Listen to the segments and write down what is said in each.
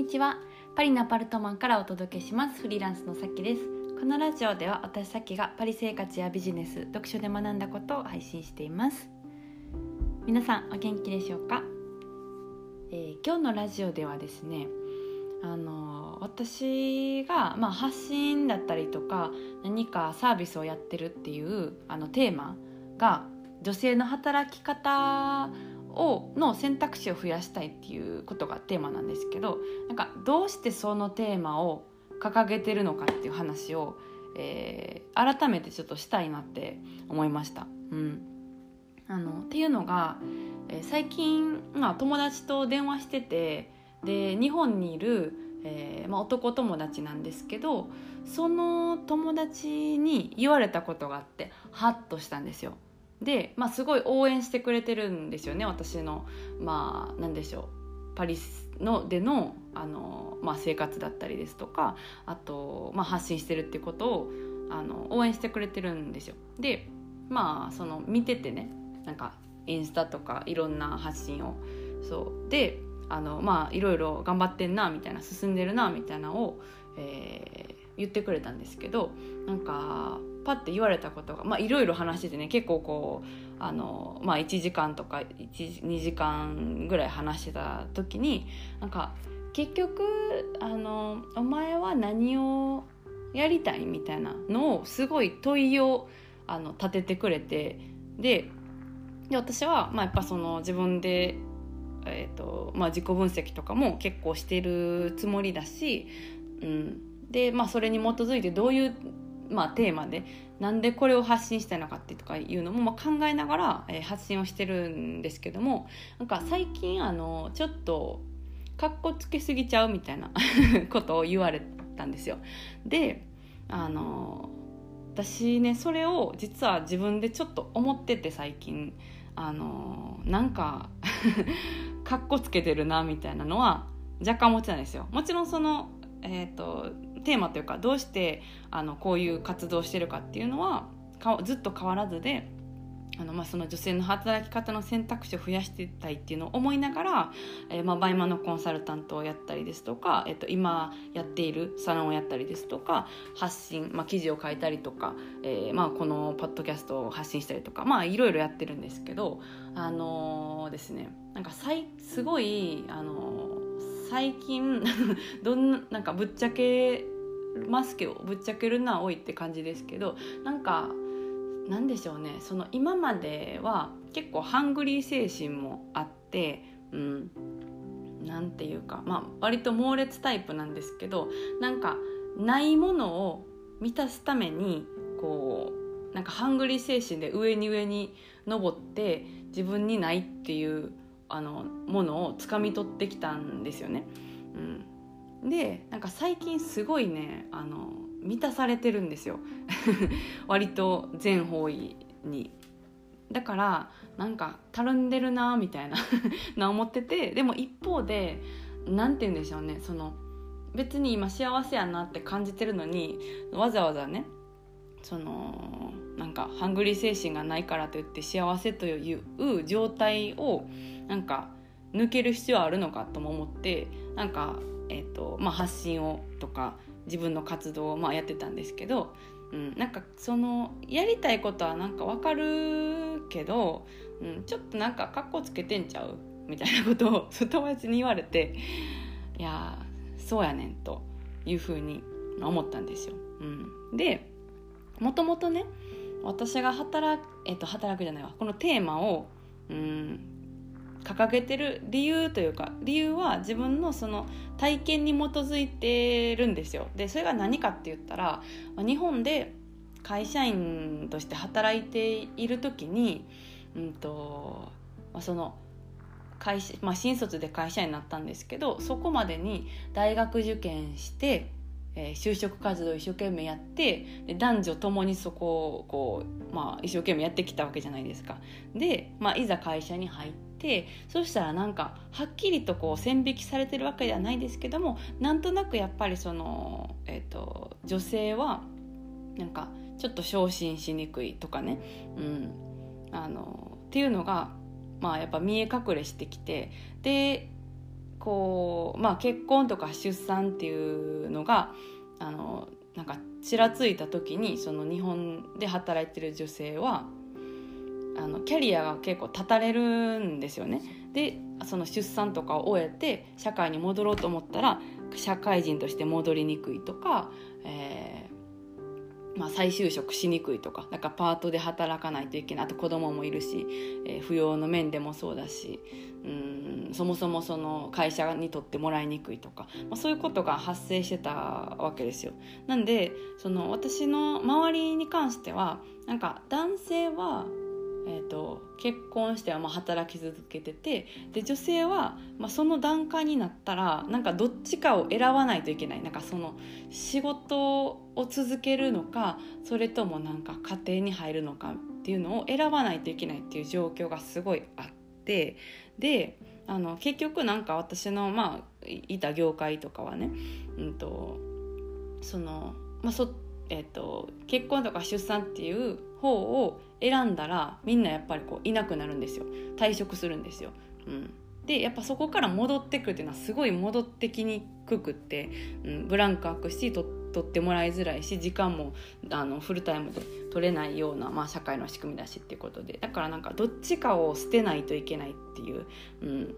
にちは。パリのアパルトマンからお届けします。フリーランスのさきです。このラジオでは私さきがパリ生活やビジネス読書で学んだことを配信しています。皆さんお元気でしょうか、えー、今日のラジオではですねあの私が、まあ、発信だったりとか何かサービスをやってるっていうあのテーマが女性の働き方をの選択肢を増やしたいっていうことがテーマなんですけどなんかどうしてそのテーマを掲げてるのかっていう話を、えー、改めてちょっとしたいなって思いました。うん、あのっていうのが、えー、最近、まあ、友達と電話しててで日本にいる、えーまあ、男友達なんですけどその友達に言われたことがあってハッとしたんですよ。で、まあ、すごい応援してくれてるんですよね私のまあ何でしょうパリスのでのあの、まあ、生活だったりですとかあと、まあ、発信してるってことをあの応援してくれてるんですよ。でまあその見ててねなんかインスタとかいろんな発信をそうであのまあいろいろ頑張ってんなみたいな進んでるなみたいなのを、えー、言ってくれたんですけどなんかパッて言われたことがいろいろ話してね結構こうあの、まあ、1時間とか2時間ぐらい話してた時になんか結局あの「お前は何をやりたい?」みたいなのをすごい問いをあの立ててくれてでで私は、まあ、やっぱその自分で、えーとまあ、自己分析とかも結構してるつもりだし、うん、で、まあ、それに基づいてどういうまあ、テーマでなんでこれを発信したいのかってとかいうのも、まあ、考えながら、えー、発信をしてるんですけどもなんか最近あのちょっとかっこつけすぎちゃうみたいな ことを言われたんですよ。であの私ねそれを実は自分でちょっと思ってて最近あのなんか かっこつけてるなみたいなのは若干思ってたんですよ。もちろんそのえーとテーマというかどうしてあのこういう活動をしてるかっていうのはずっと変わらずであのまあその女性の働き方の選択肢を増やしていきたいっていうのを思いながら、えー、まあバイマのコンサルタントをやったりですとか、えー、と今やっているサロンをやったりですとか発信、まあ、記事を書いたりとか、えー、まあこのポッドキャストを発信したりとかまあいろいろやってるんですけどあのー、ですねなんかさいすごいあの最近 どんななんかぶっちゃけますけどぶっちゃけるのは多いって感じですけどなんかなんでしょうね。その今までは結構ハングリー精神もあってうん。なんていうかまあ割と猛烈タイプなんですけどなんかないものを満たすためにこうなんかハングリー精神で上に上に登って自分にないっていうあのものを掴み取ってきたんですよね。うん、でなんか最近すごいねあの満たされてるんですよ 割と全方位に。だからなんかたるんでるなみたいな な思っててでも一方で何て言うんでしょうねその別に今幸せやなって感じてるのにわざわざねそのなんかハングリー精神がないからといって幸せという状態をなんか抜ける必要あるのかとも思ってなんか、えーとまあ、発信をとか自分の活動をまあやってたんですけど、うん、なんかそのやりたいことはなんか分かるけど、うん、ちょっとなんかかっこつけてんちゃう？みたいなことを 友達に言われていやそうやねんというふうに思ったんですよ。うん、でもともとね私が働く、えっと、働くじゃないわ。このテーマを、うん、掲げてる理由というか理由は自分のその体験に基づいてるんですよ。でそれが何かって言ったら日本で会社員として働いている時に、うんとまあ、その会社、まあ、新卒で会社員になったんですけどそこまでに大学受験してえー、就職活動を一生懸命やってで男女ともにそこをこう、まあ、一生懸命やってきたわけじゃないですか。で、まあ、いざ会社に入ってそしたらなんかはっきりとこう線引きされてるわけではないですけどもなんとなくやっぱりその、えーと、女性はなんかちょっと昇進しにくいとかね、うん、あのっていうのが、まあ、やっぱ見え隠れしてきてでこう、まあ、結婚とか出産っていうのがあのなんかちらついた時にその日本で働いてる女性はあのキャリアが結構断たれるんですよね。でその出産とかを終えて社会に戻ろうと思ったら社会人として戻りにくいとか、えー、まあ、再就職しにくいとかなんかパートで働かないといけないあと子供もいるし、えー、扶養の面でもそうだしうんそもそもその会社にとってもらいにくいとか、まあ、そういうことが発生してたわけですよ。なんでその私の周りに関してはなんか男性はえーと、結婚してはまあ働き続けててで女性はまあその段階になったらなんかどっちかを選ばないといけない。なんかその仕事を続けるのかそれともなんか家庭に入るのかっていうのを選ばないといけないっていう状況がすごいあってであの結局なんか私の、まあ、いた業界とかはね、うんとそのまあそえーと結婚とか出産っていう方を選んだらみんなやっぱりこういなくなるんですよ。退職するんですよ。うん、でやっぱそこから戻ってくるっていうのはすごい戻ってきにくくって、うん、ブランク空くしと取ってもらいづらいし時間もあのフルタイムで取れないような、まあ、社会の仕組みだしっていうことで。だからなんかどっちかを捨てないといけないっていう、うん。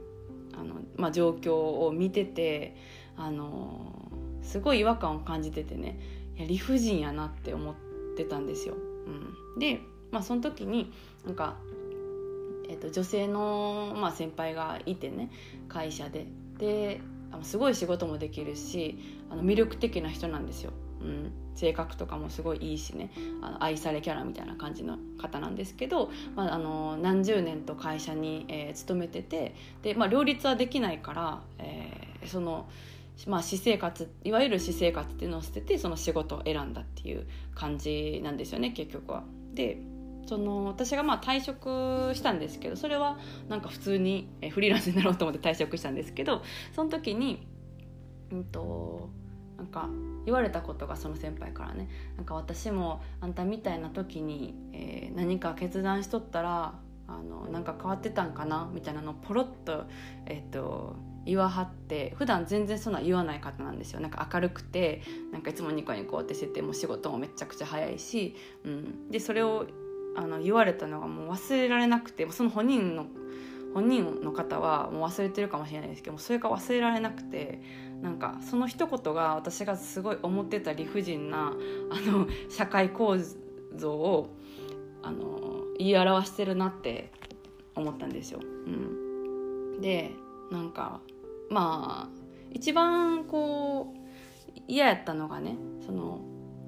あのまあ、状況を見てて、あのすごい違和感を感じててね。いや理不尽やなって思ってたんですよ。うん、でまあ、その時になんか、えー、と女性の、まあ、先輩がいてね会社でですごい仕事もできるしあの魅力的な人なんですよ。うん、性格とかもすごいいいしねあの愛されキャラみたいな感じの方なんですけど、まあ、あの何十年と会社に、えー、勤めててで、まあ、両立はできないから、えー、その。まあ、私生活いわゆる私生活っていうのを捨ててその仕事を選んだっていう感じなんですよね結局は。でその私がまあ退職したんですけどそれはなんか普通にフリーランスになろうと思って退職したんですけどその時にうんとなんか言われたことがその先輩からねなんか私もあんたみたいな時に、えー、何か決断しとったらあのなんか変わってたんかな？みたいなのをポロッと,、えーと、言わはって普段全然そんな言わない方なんですよ。なんか明るくてなんかいつもニコニコってしてても仕事もめちゃくちゃ早いし、うん、でそれをあの言われたのがもう忘れられなくてその本人の本人の方はもう忘れてるかもしれないですけどそれが忘れられなくてなんかその一言が私がすごい思ってた理不尽なあの社会構造をあの言い表してるなって思ったんですよ。うん、でなんかまあ一番こう嫌やったのがねその、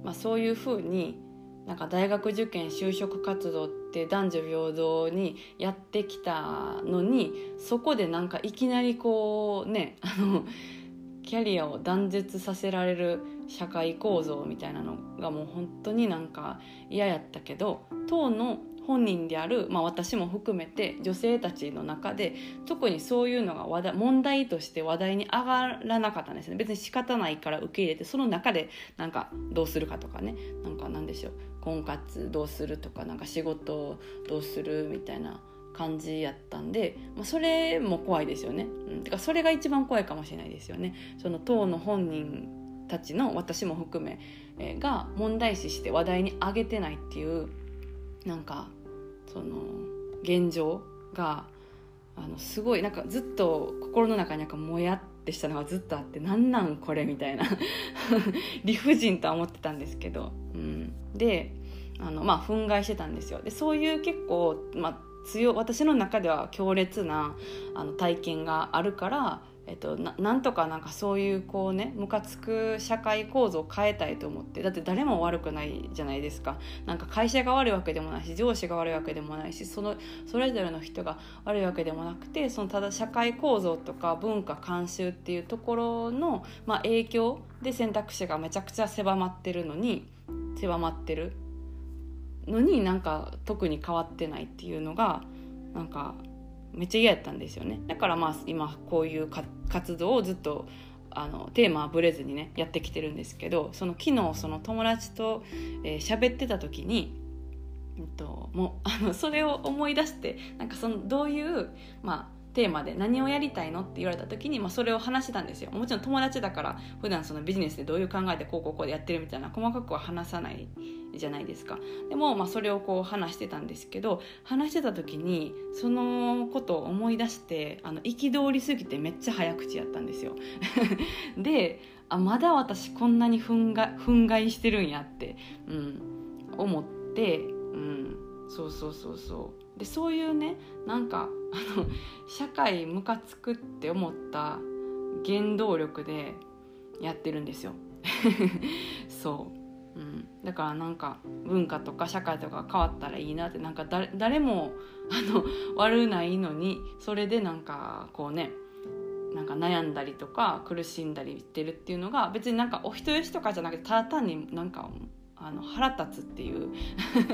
まあ、そういうふうになんか大学受験就職活動って男女平等にやってきたのにそこでなんかいきなりこうねあのキャリアを断絶させられる社会構造みたいなのがもう本当になんか嫌やったけど当の本人である、まあ、私も含めて女性たちの中で特にそういうのが話題問題として話題に上がらなかったんですね。別に仕方ないから受け入れてその中でなんかどうするかとかね。なんかなんでしょう。婚活どうするとかなんか仕事どうするみたいな感じやったんで、まあ、それも怖いですよね、うん、てかそれが一番怖いかもしれないですよね。その党の本人たちの私も含め、え、が問題視して話題に上げてないっていうなんかその現状があのすごいなんかずっと心の中になんかもやってしたのがずっとあってなんなんこれみたいな。理不尽とは思ってたんですけど、うん、であのまあ憤慨してたんですよ。でそういう結構、まあ、強私の中では強烈なあの体験があるからえっと、ななんとかなんかそういうこうねムカつく社会構造を変えたいと思って。だって誰も悪くないじゃないですか。なんか会社が悪いわけでもないし上司が悪いわけでもないしそのそれぞれの人が悪いわけでもなくてそのただ社会構造とか文化慣習っていうところの、まあ、影響で選択肢がめちゃくちゃ狭まってるのに狭まってるのになんか特に変わってないっていうのがなんかめっちゃ嫌やったんですよね。だからまあ今こういう活動をずっとあのテーマはぶれずにねやってきてるんですけどその昨日その友達と喋、えー、ってた時に、えっと、もうあのそれを思い出してなんかそのどういう、まあ、テーマで何をやりたいのって言われた時に、まあ、それを話してたんですよ。もちろん友達だから普段そのビジネスでどういう考えでこうこうこうでやってるみたいな細かくは話さないじゃないですか。でも、まあ、それをこう話してたんですけど話してた時にそのことを思い出してあの憤りすぎてめっちゃ早口やったんですよ。であまだ私こんなに憤慨憤慨してるんやって、うん、思って、うん、そうそうそうそう。でそういうねなんかあの社会ムカつくって思った原動力でやってるんですよ。そう、うん、だからなんか文化とか社会とか変わったらいいなってなんか誰もあの悪ないのにそれでなんかこうねなんか悩んだりとか苦しんだりしてるっていうのが別になんかお人よしとかじゃなくてただ単になんかあの腹立つっていう、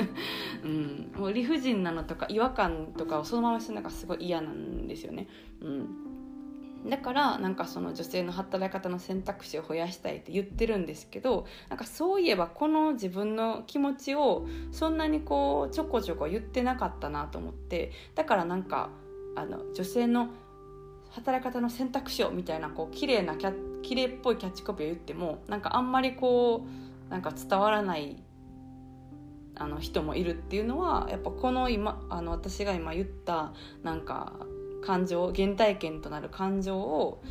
うん、もう理不尽なのとか違和感とかをそのまましてるのがすごい嫌なんですよね。うん、だからなんかその女性の働き方の選択肢を増やしたいって言ってるんですけどなんかそういえばこの自分の気持ちをそんなにこうちょこちょこ言ってなかったなと思ってだからなんかあの女性の働き方の選択肢をみたいなこう綺麗なキャ綺麗っぽいキャッチコピーを言ってもなんかあんまりこうなんか伝わらないあの人もいるっていうのはやっぱこの今あの私が今言ったなんか感情原体験となる感情を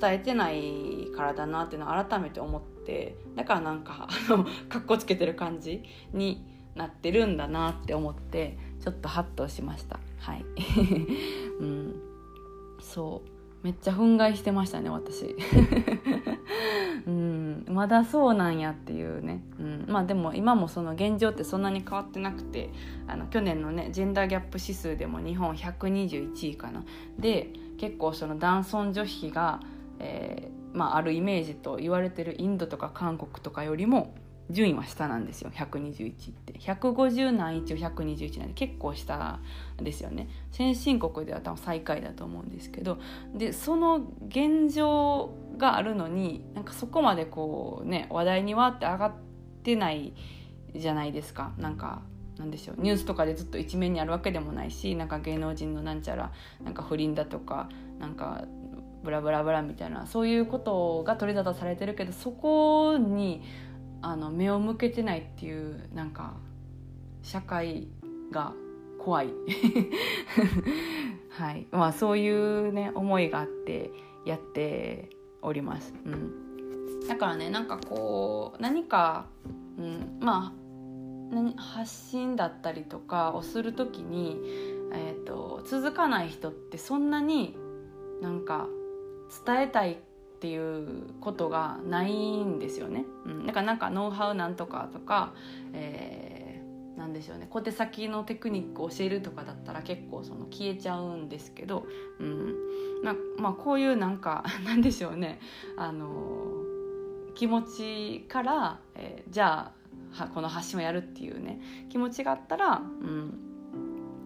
伝えてないからだなっていうのを改めて思ってだからなんかあのかっこつけてる感じになってるんだなって思ってちょっとハッとしました。はい、うん、そう。めっちゃ憤慨してましたね私。うん。まだそうなんやっていうね、うん、まあでも今もその現状ってそんなに変わってなくてあの去年のねジェンダーギャップ指数でも日本121位かな。で結構その男尊女卑が、えーまあ、あるイメージと言われてるインドとか韓国とかよりも順位は下なんですよ。121って。150何位中121なんで結構下ですよね。先進国では多分最下位だと思うんですけど。でその現状があるのになんかそこまでこうね話題にわって上がってないじゃないですか。なんかなんでしょう。ニュースとかでずっと一面にあるわけでもないしなんか芸能人のなんちゃらなんか不倫だとかなんかブラブラブラみたいなそういうことが取り沙汰されてるけどそこにあの目を向けてないっていうなんか社会が怖い。はい。まあそういうね思いがあってやっております、うん、だからねなんかこう何か、うん、まあ何発信だったりとかをする時に、えーと続かない人ってそんなになんか伝えたいっていうことがないんですよね。うん、だからなんかノウハウなんとかとか、えー、なんでしょうね。小手先のテクニックを教えるとかだったら結構その消えちゃうんですけど、うん。ままあ、こういうなんか なんでしょうね。あの気持ちから、えー、じゃあこの発信をやるっていうね気持ちがあったら、うん。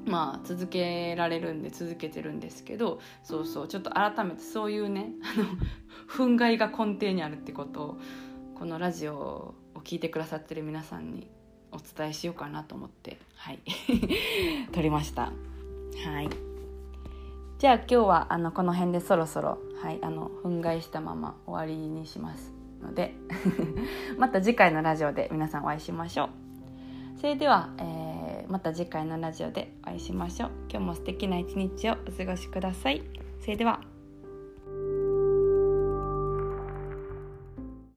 まあ続けられるんで続けてるんですけどそうそうちょっと改めてそういうねあの憤慨が根底にあるってことをこのラジオを聞いてくださってる皆さんにお伝えしようかなと思ってはい。撮りました。はい。じゃあ今日はあのこの辺でそろそろ、はい、あの憤慨したまま終わりにしますので また次回のラジオで皆さんお会いしましょう。それでは、えーまた次回のラジオでお会いしましょう。今日も素敵な一日をお過ごしください。それでは。